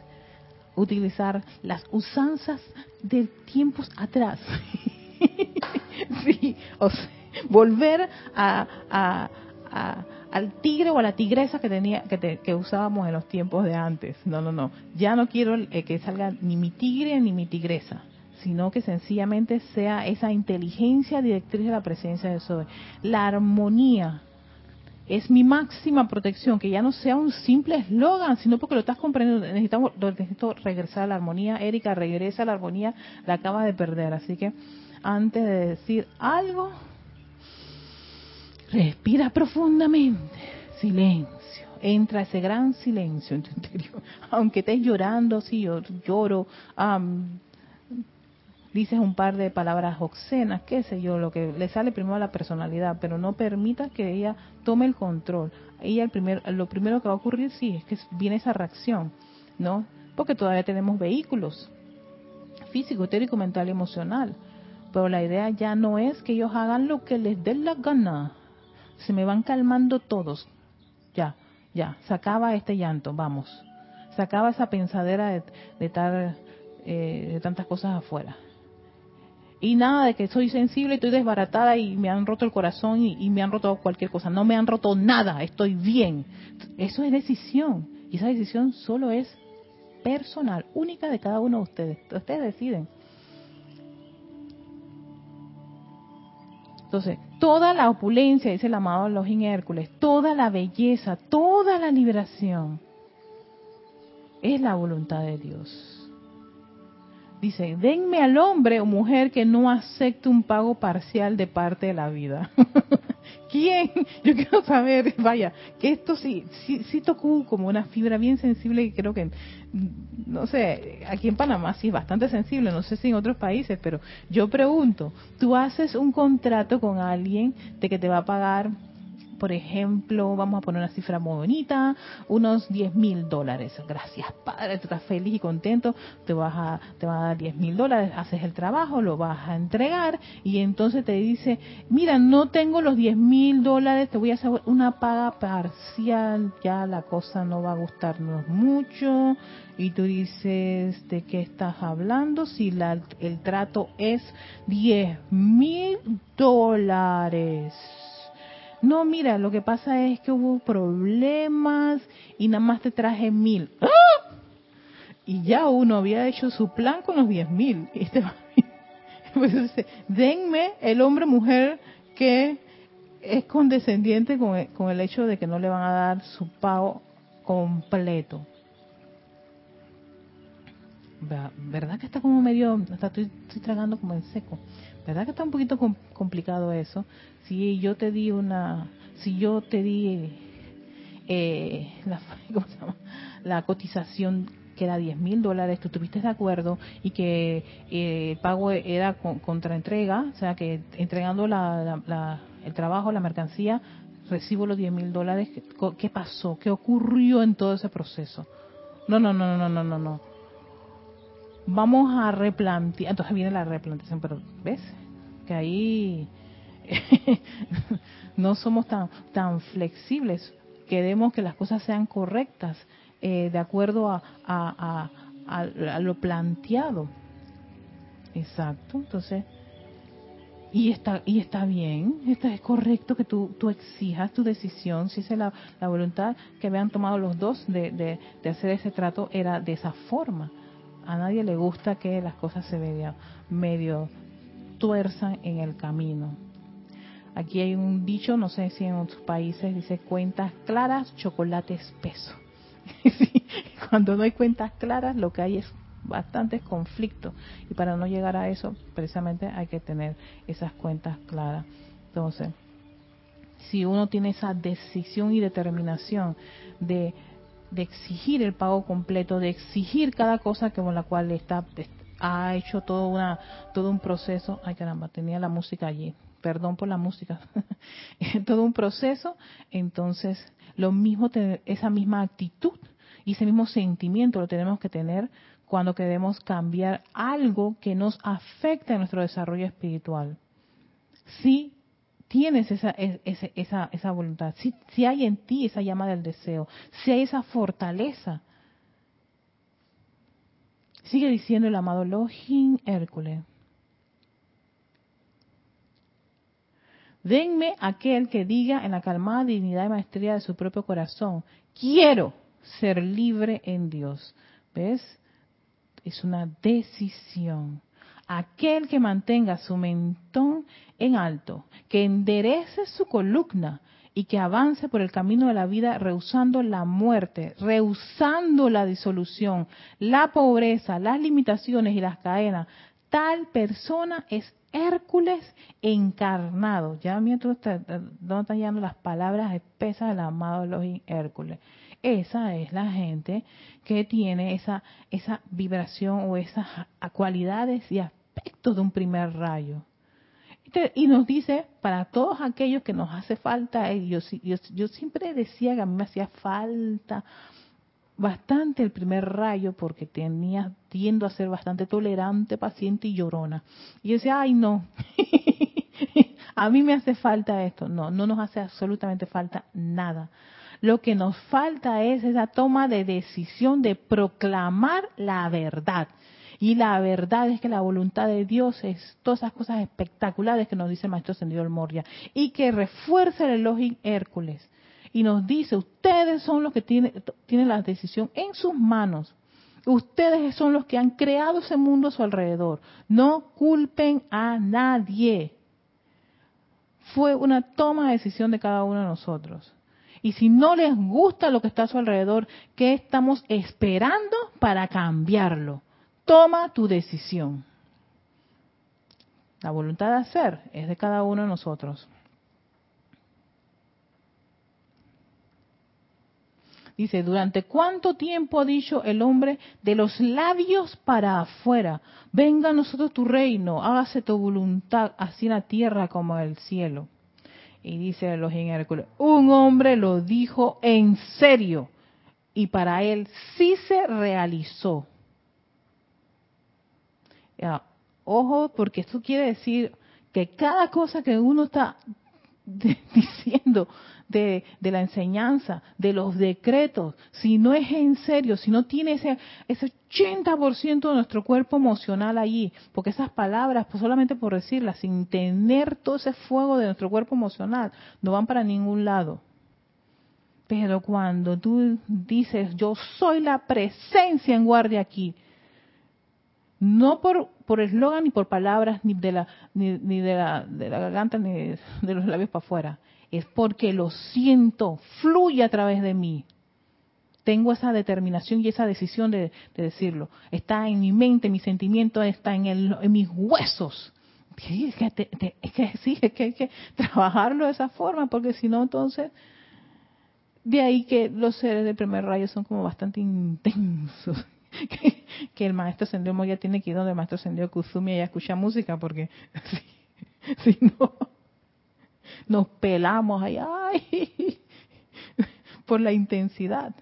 Speaker 1: utilizar las usanzas de tiempos atrás. sí, o sea, volver a, al tigre o a la tigresa que tenía que, que, usábamos en los tiempos de antes. No, no, no. Ya no quiero eh, que salga ni mi tigre ni mi tigresa, sino que sencillamente sea esa inteligencia directriz de la presencia de Sobe. La armonía es mi máxima protección, que ya no sea un simple eslogan, sino porque lo estás comprendiendo. Necesitamos, necesito regresar a la armonía. Erika, regresa a la armonía, la acabas de perder. Así que antes de decir algo, respira profundamente, silencio. Entra ese gran silencio en tu interior. Aunque estés llorando, sí, yo lloro, dices un par de palabras obscenas, qué sé yo, lo que le sale primero a la personalidad, pero no permita que ella tome el control. Ella el primer, lo primero que va a ocurrir sí es que viene esa reacción, ¿no? Porque todavía tenemos vehículos físico, etérico, mental y emocional. Pero la idea ya no es que ellos hagan lo que les dé la gana. Se me van calmando todos. Ya, ya, se acaba este llanto, vamos. Se acaba esa pensadera de, de, eh, de tantas cosas afuera y nada de que soy sensible, estoy desbaratada y me han roto el corazón y, me han roto cualquier cosa. No me han roto nada, estoy bien. Eso es decisión y esa decisión solo es personal, única de cada uno de ustedes. Ustedes deciden. Entonces, toda la opulencia, dice el amado Login Hércules, toda la belleza, toda la liberación es la voluntad de Dios. Dice, denme al hombre o mujer que no acepte un pago parcial de parte de la vida. ¿Quién? Yo quiero saber, vaya, que esto sí, sí, sí tocó como una fibra bien sensible y creo que, no sé, aquí en Panamá sí es bastante sensible, no sé si en otros países, pero yo pregunto, tú haces un contrato con alguien de que te va a pagar por ejemplo, vamos a poner una cifra muy bonita, unos 10 mil dólares. Gracias, Padre, estás feliz y contento, te vas a, te va a dar 10 mil dólares, haces el trabajo, lo vas a entregar y entonces te dice, mira, no tengo los 10 mil dólares, te voy a hacer una paga parcial, ya la cosa no va a gustarnos mucho. Y tú dices, ¿de qué estás hablando? Si la, el trato es 10 mil dólares no, mira, lo que pasa es que hubo problemas y nada más te traje mil. ¡Ah! Y ya uno había hecho su plan con los diez mil. Este pues denme el hombre mujer que es condescendiente con el, con el hecho de que no le van a dar su pago completo. ¿Verdad que está como medio, estoy, estoy tragando como en seco? ¿Verdad que está un poquito complicado eso? Si yo te di una, si yo te di eh, la, la cotización que era 10 mil dólares, tú estuviste de acuerdo y que eh, el pago era con, contra entrega, o sea que entregando la, el trabajo, la mercancía, recibo los 10 mil dólares. ¿Qué pasó? ¿Qué ocurrió en todo ese proceso? No, no, no, no, no, no, no vamos a replantear, entonces viene la replantación, pero ¿ves? Que ahí no somos tan, tan flexibles, queremos que las cosas sean correctas eh, de acuerdo a, a, a, lo planteado. Exacto, entonces, y está, y está bien, está, es correcto que tú, tú exijas tu decisión, si esa es la, la voluntad que habían tomado los dos de, de, de hacer ese trato, era de esa forma a nadie le gusta que las cosas se medio, medio tuerzan en el camino. Aquí hay un dicho, no sé si en otros países dice cuentas claras, chocolate espeso. cuando no hay cuentas claras, lo que hay es bastantes conflictos. Y para no llegar a eso, precisamente hay que tener esas cuentas claras. Entonces, si uno tiene esa decisión y determinación de de exigir el pago completo, de exigir cada cosa con la cual está ha hecho todo una todo un proceso. Ay caramba, tenía la música allí. Perdón por la música. todo un proceso, entonces lo mismo esa misma actitud y ese mismo sentimiento lo tenemos que tener cuando queremos cambiar algo que nos afecta en nuestro desarrollo espiritual. Sí tienes esa, esa, esa, voluntad, si, si hay en ti esa llama del deseo, si hay esa fortaleza. Sigue diciendo el amado Login Hércules. Denme aquel que diga en la calmada dignidad y maestría de su propio corazón, quiero ser libre en Dios. ¿Ves? Es una decisión aquel que mantenga su mentón en alto, que enderece su columna y que avance por el camino de la vida rehusando la muerte, rehusando la disolución, la pobreza, las limitaciones y las cadenas, tal persona es Hércules encarnado. Ya mientras no están llegando las palabras espesas del amado Hércules. Esa es la gente que tiene esa, esa vibración o esas cualidades y de un primer rayo. Y nos dice, para todos aquellos que nos hace falta, yo, yo, yo siempre decía que a mí me hacía falta bastante el primer rayo porque tenía tiendo a ser bastante tolerante, paciente y llorona. Y yo decía, ay no, a mí me hace falta esto. No, no nos hace absolutamente falta nada. Lo que nos falta es esa toma de decisión de proclamar la verdad. Y la verdad es que la voluntad de Dios es todas esas cosas espectaculares que nos dice el Maestro Ascendido el Moria y que refuerza el elogio Hércules. Y nos dice, ustedes son los que tienen, tienen la decisión en sus manos. Ustedes son los que han creado ese mundo a su alrededor. No culpen a nadie. Fue una toma de decisión de cada uno de nosotros. Y si no les gusta lo que está a su alrededor, ¿qué estamos esperando para cambiarlo? Toma tu decisión. La voluntad de hacer es de cada uno de nosotros. Dice, ¿durante cuánto tiempo ha dicho el hombre de los labios para afuera? Venga a nosotros tu reino, hágase tu voluntad, así en la tierra como en el cielo. Y dice los Hércules, un hombre lo dijo en serio y para él sí se realizó. Ojo, porque esto quiere decir que cada cosa que uno está diciendo de, la enseñanza, de los decretos, si no es en serio, si no tiene ese, ese 80% de nuestro cuerpo emocional allí, porque esas palabras, pues solamente por decirlas, sin tener todo ese fuego de nuestro cuerpo emocional, no van para ningún lado. Pero cuando tú dices, yo soy la presencia en guardia aquí, no por por eslogan ni por palabras ni de la ni, ni de la de la garganta ni de los labios para afuera es porque lo siento, fluye a través de mí. Tengo esa determinación y esa decisión de, decirlo. Está en mi mente, mi sentimiento está en, en mis huesos. Es que, sí, es que hay que trabajarlo de esa forma, porque si no, entonces, de ahí que los seres del primer rayo son como bastante intensos. Que, el maestro Sendio ya tiene que ir donde el maestro Sendio Kuzumi y escucha música, porque si no, nos pelamos ahí, por la intensidad.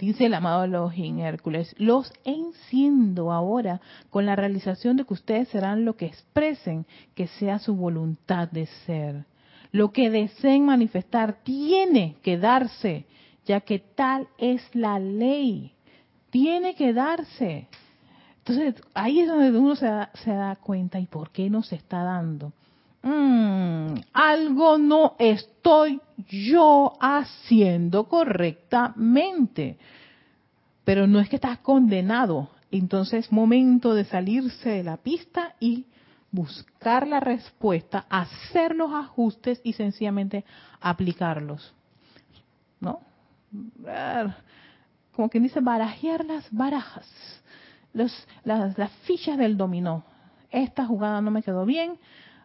Speaker 1: Dice el amado Elohim Hércules, los enciendo ahora con la realización de que ustedes serán lo que expresen que sea su voluntad de ser. Lo que deseen manifestar tiene que darse, ya que tal es la ley. Tiene que darse. Entonces, ahí es donde uno se da, cuenta y por qué no se está dando. Mm, algo no estoy yo haciendo correctamente. Pero no es que estás condenado. Entonces, momento de salirse de la pista y buscar la respuesta, hacer los ajustes y sencillamente aplicarlos. ¿No? Como quien dice, barajear las barajas las, las, fichas del dominó. Esta jugada no me quedó bien.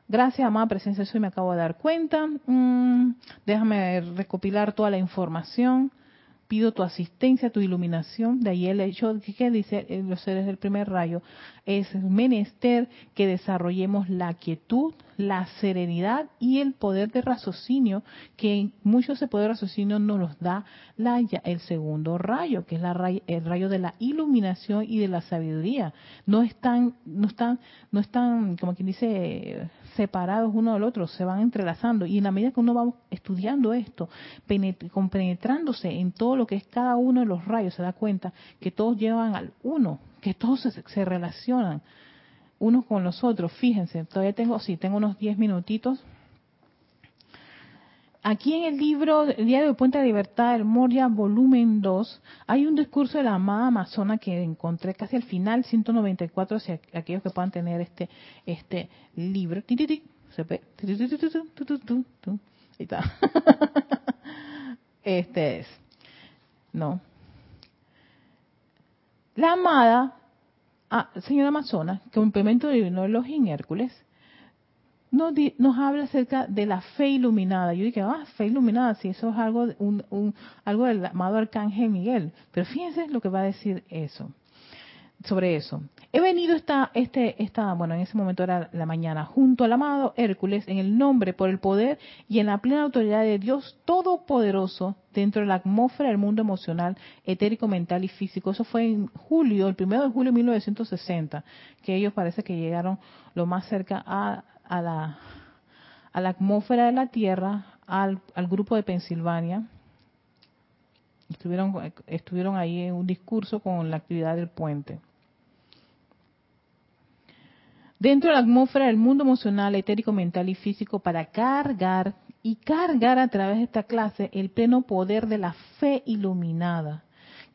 Speaker 1: Gracias, amada presencia, soy me acabo de dar cuenta. Mm, déjame recopilar toda la información pido tu asistencia, tu iluminación. De ahí el hecho que dice los seres del primer rayo es menester que desarrollemos la quietud, la serenidad y el poder de raciocinio, que muchos ese poder de raciocinio nos los da la, el segundo rayo, que es la, el rayo de la iluminación y de la sabiduría. No están, no están, no están, como quien dice, separados uno del otro, se van entrelazando. Y en la medida que uno va estudiando esto, compenetrándose en todo lo que es cada uno de los rayos, se da cuenta que todos llevan al uno, que todos se, relacionan unos con los otros. Fíjense, todavía tengo, sí, tengo unos 10 minutitos. Aquí en el libro Diario de Puente de Libertad, el Moria, volumen 2, hay un discurso de la amada Amazona que encontré casi al final, 194, si aquellos que puedan tener este, este libro. Este es. No. La amada ah, señora Amazona, complemento divino de los Hércules, nos, nos, habla acerca de la fe iluminada. Yo dije, ah, fe iluminada, si eso es algo, un, un, algo del amado Arcángel Miguel. Pero fíjense lo que va a decir eso sobre eso. He venido esta, este, esta, bueno, en ese momento era la mañana, junto al amado Hércules, en el nombre, por el poder y en la plena autoridad de Dios Todopoderoso, dentro de la atmósfera del mundo emocional, etérico, mental y físico. Eso fue en julio, el primero de julio de 1960, que ellos parece que llegaron lo más cerca a, a la, a la atmósfera de la Tierra, al, al grupo de Pensilvania. Estuvieron, estuvieron ahí en un discurso con la actividad del puente. Dentro de la atmósfera del mundo emocional, etérico, mental y físico para cargar y cargar a través de esta clase el pleno poder de la fe iluminada,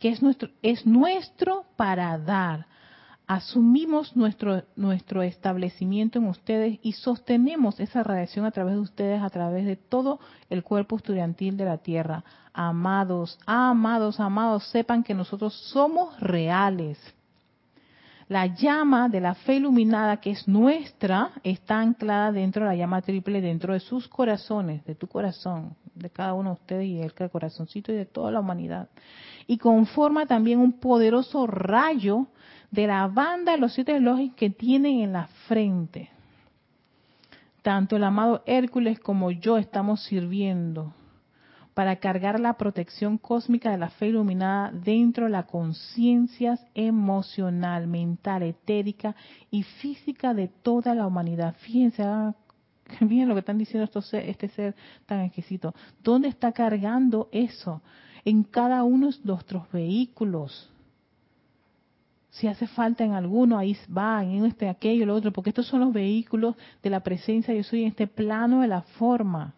Speaker 1: que es nuestro, es nuestro para dar asumimos nuestro, nuestro establecimiento en ustedes y sostenemos esa radiación a través de ustedes, a través de todo el cuerpo estudiantil de la Tierra. Amados, amados, amados, sepan que nosotros somos reales. La llama de la fe iluminada que es nuestra está anclada dentro de la llama triple, dentro de sus corazones, de tu corazón, de cada uno de ustedes y el corazoncito y de toda la humanidad. Y conforma también un poderoso rayo de la banda de los siete relojes que tienen en la frente. Tanto el amado Hércules como yo estamos sirviendo para cargar la protección cósmica de la fe iluminada dentro de la conciencia emocional, mental, etérica y física de toda la humanidad. Fíjense, bien lo que están diciendo estos, este ser tan exquisito. ¿Dónde está cargando eso? En cada uno de nuestros vehículos. Si hace falta en alguno, ahí va, en este, aquello, lo otro, porque estos son los vehículos de la presencia yo soy en este plano de la forma.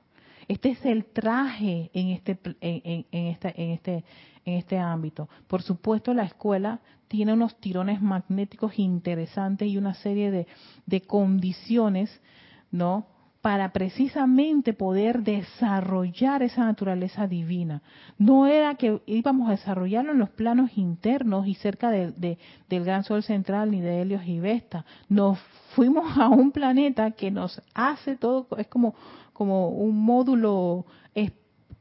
Speaker 1: Este es el traje en este, en, en, este, en, este, en este ámbito. Por supuesto, la escuela tiene unos tirones magnéticos interesantes y una serie de, de condiciones, ¿no? Para precisamente poder desarrollar esa naturaleza divina. No era que íbamos a desarrollarlo en los planos internos y cerca de, del gran sol central ni de Helios y Vesta. Nos fuimos a un planeta que nos hace todo, es como un módulo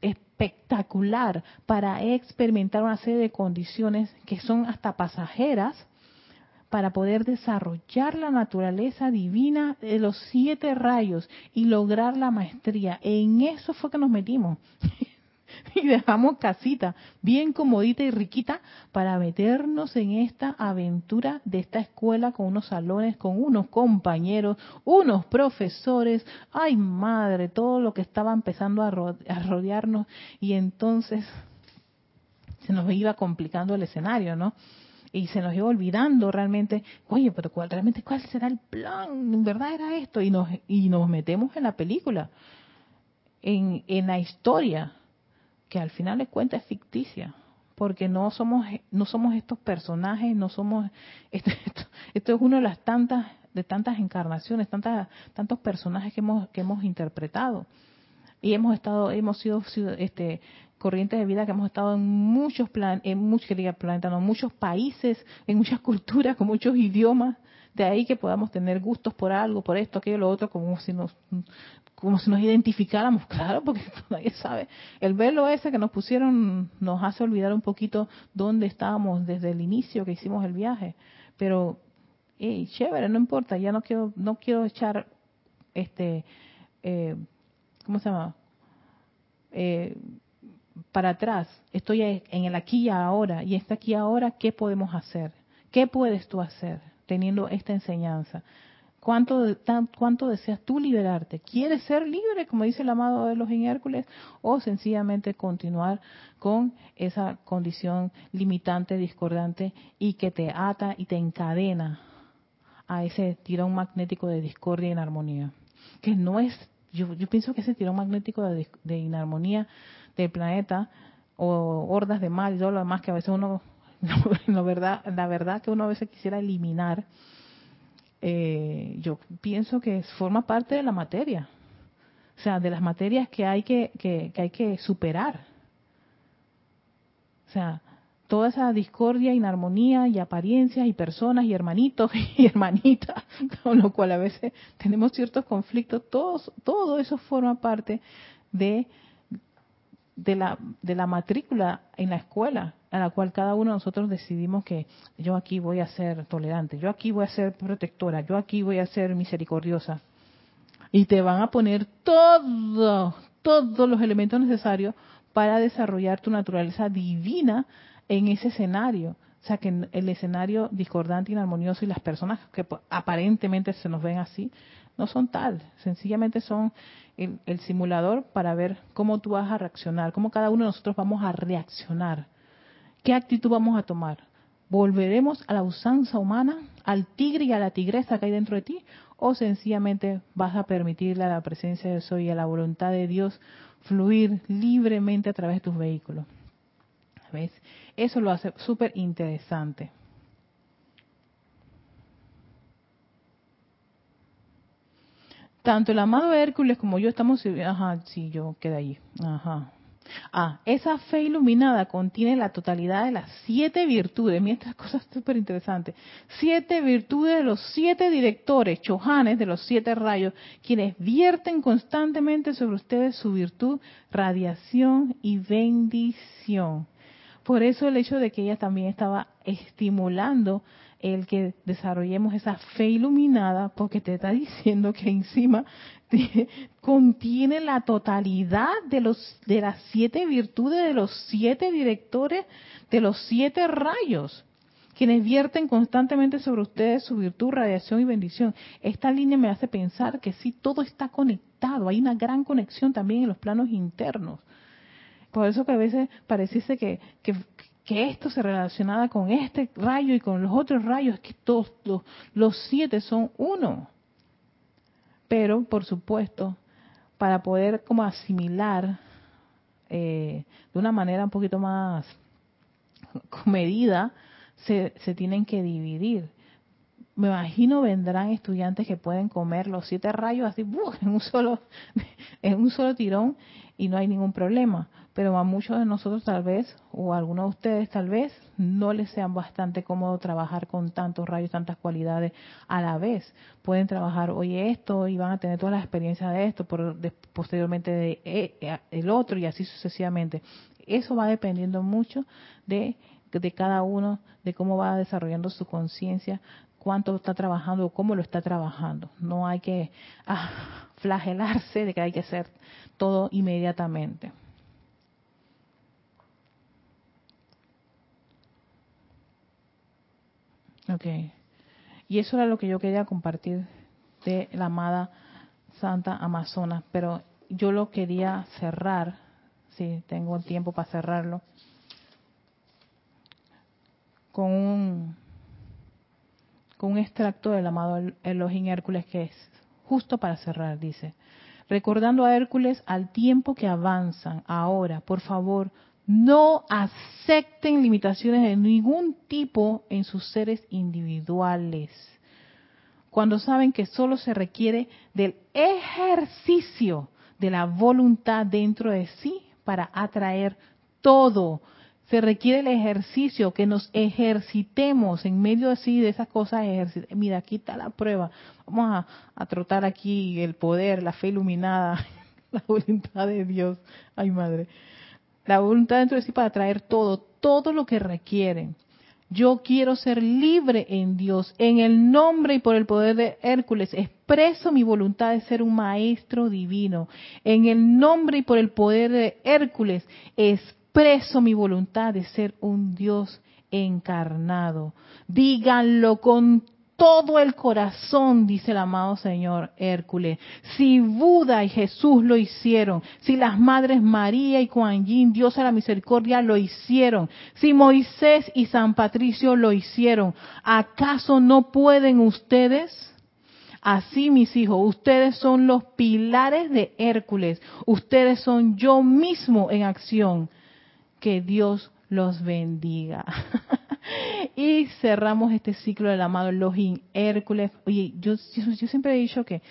Speaker 1: espectacular para experimentar una serie de condiciones que son hasta pasajeras para poder desarrollar la naturaleza divina de los siete rayos y lograr la maestría. En eso fue que nos metimos. y dejamos casita bien comodita y riquita para meternos en esta aventura de esta escuela con unos salones, con unos compañeros, unos profesores, ay madre, todo lo que estaba empezando a rodearnos y entonces se nos iba complicando el escenario, ¿no? Y se nos iba olvidando realmente, oye, pero cuál, realmente cuál será el plan, en verdad era esto, y nos, y nos metemos en la película, en, en la historia, que al final de cuentas es ficticia, porque no somos, no somos estos personajes, no somos, esto, esto, es una de las tantas, de tantas encarnaciones, tantas, tantos personajes que hemos, que hemos interpretado. Y hemos estado hemos sido este corrientes de vida que hemos estado en muchos plan, en muchos planetas, en muchos países, en muchas culturas, con muchos idiomas, de ahí que podamos tener gustos por algo, por esto, aquello, lo otro, como si nos como si nos identificáramos, claro, porque nadie sabe. El velo ese que nos pusieron nos hace olvidar un poquito dónde estábamos desde el inicio que hicimos el viaje, pero hey, chévere, no importa, ya no quiero no quiero echar este eh, ¿cómo se llama? Eh, para atrás, estoy en el aquí y ahora, y está aquí ahora, ¿qué podemos hacer? ¿Qué puedes tú hacer teniendo esta enseñanza? ¿Cuánto, ¿Cuánto deseas tú liberarte? ¿Quieres ser libre, como dice el amado de los Hércules, o sencillamente continuar con esa condición limitante, discordante y que te ata y te encadena a ese tirón magnético de discordia y inarmonía? Que no es, yo, yo pienso que ese tirón magnético de, de inarmonía del planeta o hordas de mal y todo lo demás que a veces uno, la verdad, la verdad que uno a veces quisiera eliminar, eh, yo pienso que forma parte de la materia, o sea, de las materias que hay que, que, hay que superar. O sea, toda esa discordia, inarmonía y apariencias y personas y hermanitos y hermanitas, con lo cual a veces tenemos ciertos conflictos, todos, todo eso forma parte de de la, de la matrícula en la escuela, a la cual cada uno de nosotros decidimos que yo aquí voy a ser tolerante, yo aquí voy a ser protectora, yo aquí voy a ser misericordiosa. Y te van a poner todos, todos los elementos necesarios para desarrollar tu naturaleza divina en ese escenario. O sea, que el escenario discordante, inarmonioso y las personas que aparentemente se nos ven así, no son tal, sencillamente son el, simulador para ver cómo tú vas a reaccionar, cómo cada uno de nosotros vamos a reaccionar, qué actitud vamos a tomar. ¿Volveremos a la usanza humana, al tigre y a la tigresa que hay dentro de ti? ¿O sencillamente vas a permitirle a la presencia de Soy y a la voluntad de Dios fluir libremente a través de tus vehículos? ¿Ves? Eso lo hace súper interesante. Tanto el amado Hércules como yo estamos, ajá, sí, yo quedé ahí, ajá. Ah, esa fe iluminada contiene la totalidad de las siete virtudes. Mira estas cosas súper interesantes. Siete virtudes de los siete directores, chojanes de los siete rayos, quienes vierten constantemente sobre ustedes su virtud, radiación y bendición. Por eso el hecho de que ella también estaba estimulando el que desarrollemos esa fe iluminada, porque te está diciendo que encima contiene la totalidad de los de las siete virtudes de los siete directores de los siete rayos quienes vierten constantemente sobre ustedes su virtud, radiación y bendición. Esta línea me hace pensar que sí, todo está conectado, hay una gran conexión también en los planos internos. Por eso que a veces pareciese que, que, esto se relacionaba con este rayo y con los otros rayos, que todos los, siete son uno. Pero, por supuesto, para poder como asimilar eh, de una manera un poquito más medida, se, se tienen que dividir. Me imagino vendrán estudiantes que pueden comer los siete rayos así en un solo en un solo tirón y no hay ningún problema. Pero a muchos de nosotros tal vez, o a algunos de ustedes tal vez, no les sea bastante cómodo trabajar con tantos rayos, tantas cualidades a la vez. Pueden trabajar hoy esto y van a tener todas las experiencias de esto, por, posteriormente de, eh, el otro y así sucesivamente. Eso va dependiendo mucho de de cada uno, de cómo va desarrollando su conciencia, cuánto está trabajando o cómo lo está trabajando. No hay que ah, flagelarse de que hay que hacer todo inmediatamente. Ok. Y eso era lo que yo quería compartir de la amada Santa Amazona, pero yo lo quería cerrar, si tengo tiempo para cerrarlo, con un, con un extracto del amado Elohim Hércules que es justo para cerrar, dice. Recordando a Hércules al tiempo que avanzan ahora, por favor, no acepten limitaciones de ningún tipo en sus seres individuales. Cuando saben que solo se requiere del ejercicio de la voluntad dentro de sí para atraer todo se requiere el ejercicio, que nos ejercitemos en medio así de esas cosas. Mira, aquí está la prueba. Vamos a, trotar aquí el poder, la fe iluminada, la voluntad de Dios. Ay, madre. La voluntad dentro de sí para traer todo, todo lo que requieren. Yo quiero ser libre en Dios. En el nombre y por el poder de Hércules, expreso mi voluntad de ser un maestro divino. En el nombre y por el poder de Hércules, expreso mi voluntad de ser un Dios encarnado. Díganlo con todo el corazón, dice el amado Señor Hércules. Si Buda y Jesús lo hicieron, si las madres María y Kuan Yin, Dios a la misericordia, lo hicieron, si Moisés y San Patricio lo hicieron, ¿acaso no pueden ustedes? Así, mis hijos, ustedes son los pilares de Hércules, ustedes son yo mismo en acción que Dios los bendiga. y cerramos este ciclo del amado Elohim Hércules. Oye, yo, yo, siempre he dicho que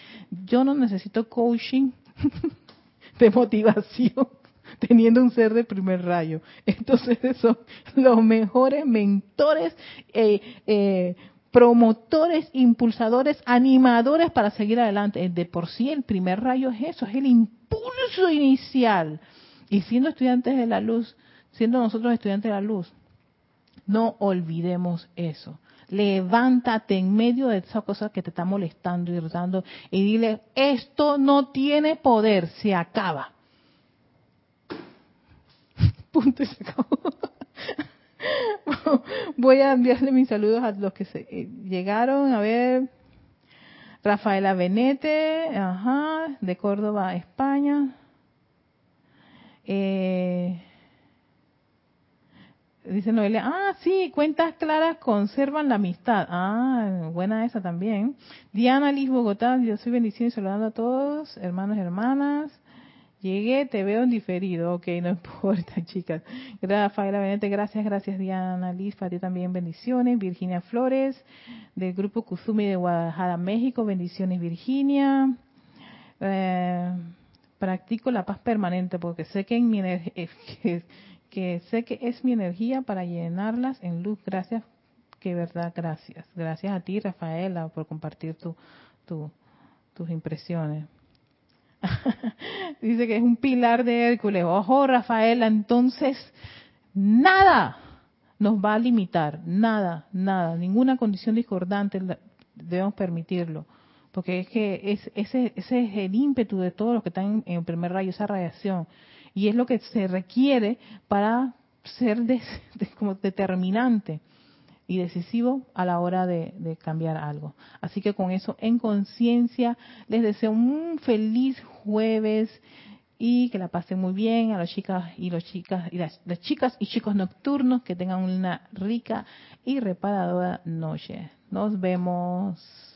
Speaker 1: yo no necesito coaching de motivación teniendo un ser de primer rayo. Entonces son los mejores mentores, eh, eh, promotores, impulsadores, animadores para seguir adelante. De por sí el primer rayo es eso, es el impulso inicial. Y siendo estudiantes de la luz, siendo nosotros estudiantes de la luz, no olvidemos eso. Levántate en medio de esa cosa que te está molestando, y irritando, y dile, esto no tiene poder, se acaba. Punto y se acabó. Voy a enviarle mis saludos a los que se eh, llegaron. A ver, Rafaela Benete, ajá, de Córdoba, España. Eh, Dice Noelia, ah, sí, cuentas claras conservan la amistad. Ah, buena esa también. Diana Liz Bogotá, yo soy bendición y saludando a todos, hermanos y hermanas. Llegué, te veo en diferido. Ok, no importa, chicas. Rafaela Benete, gracias, gracias Diana Liz, para ti también bendiciones. Virginia Flores, del grupo Kuzumi de Guadalajara, México, bendiciones Virginia. Eh, practico la paz permanente porque sé que en mi energía que sé que es mi energía para llenarlas en luz. Gracias, que verdad, gracias. Gracias a ti, Rafaela, por compartir tu, tus impresiones. Dice que es un pilar de Hércules. Ojo, Rafaela, entonces nada nos va a limitar, nada, nada, ninguna condición discordante debemos permitirlo, porque es que es, ese, ese es el ímpetu de todos los que están en el primer rayo, esa radiación, y es lo que se requiere para ser como determinante y decisivo a la hora de, de, cambiar algo. Así que con eso en conciencia les deseo un feliz jueves y que la pasen muy bien a las chicas y los chicas y las, chicas y chicos nocturnos que tengan una rica y reparadora noche. Nos vemos.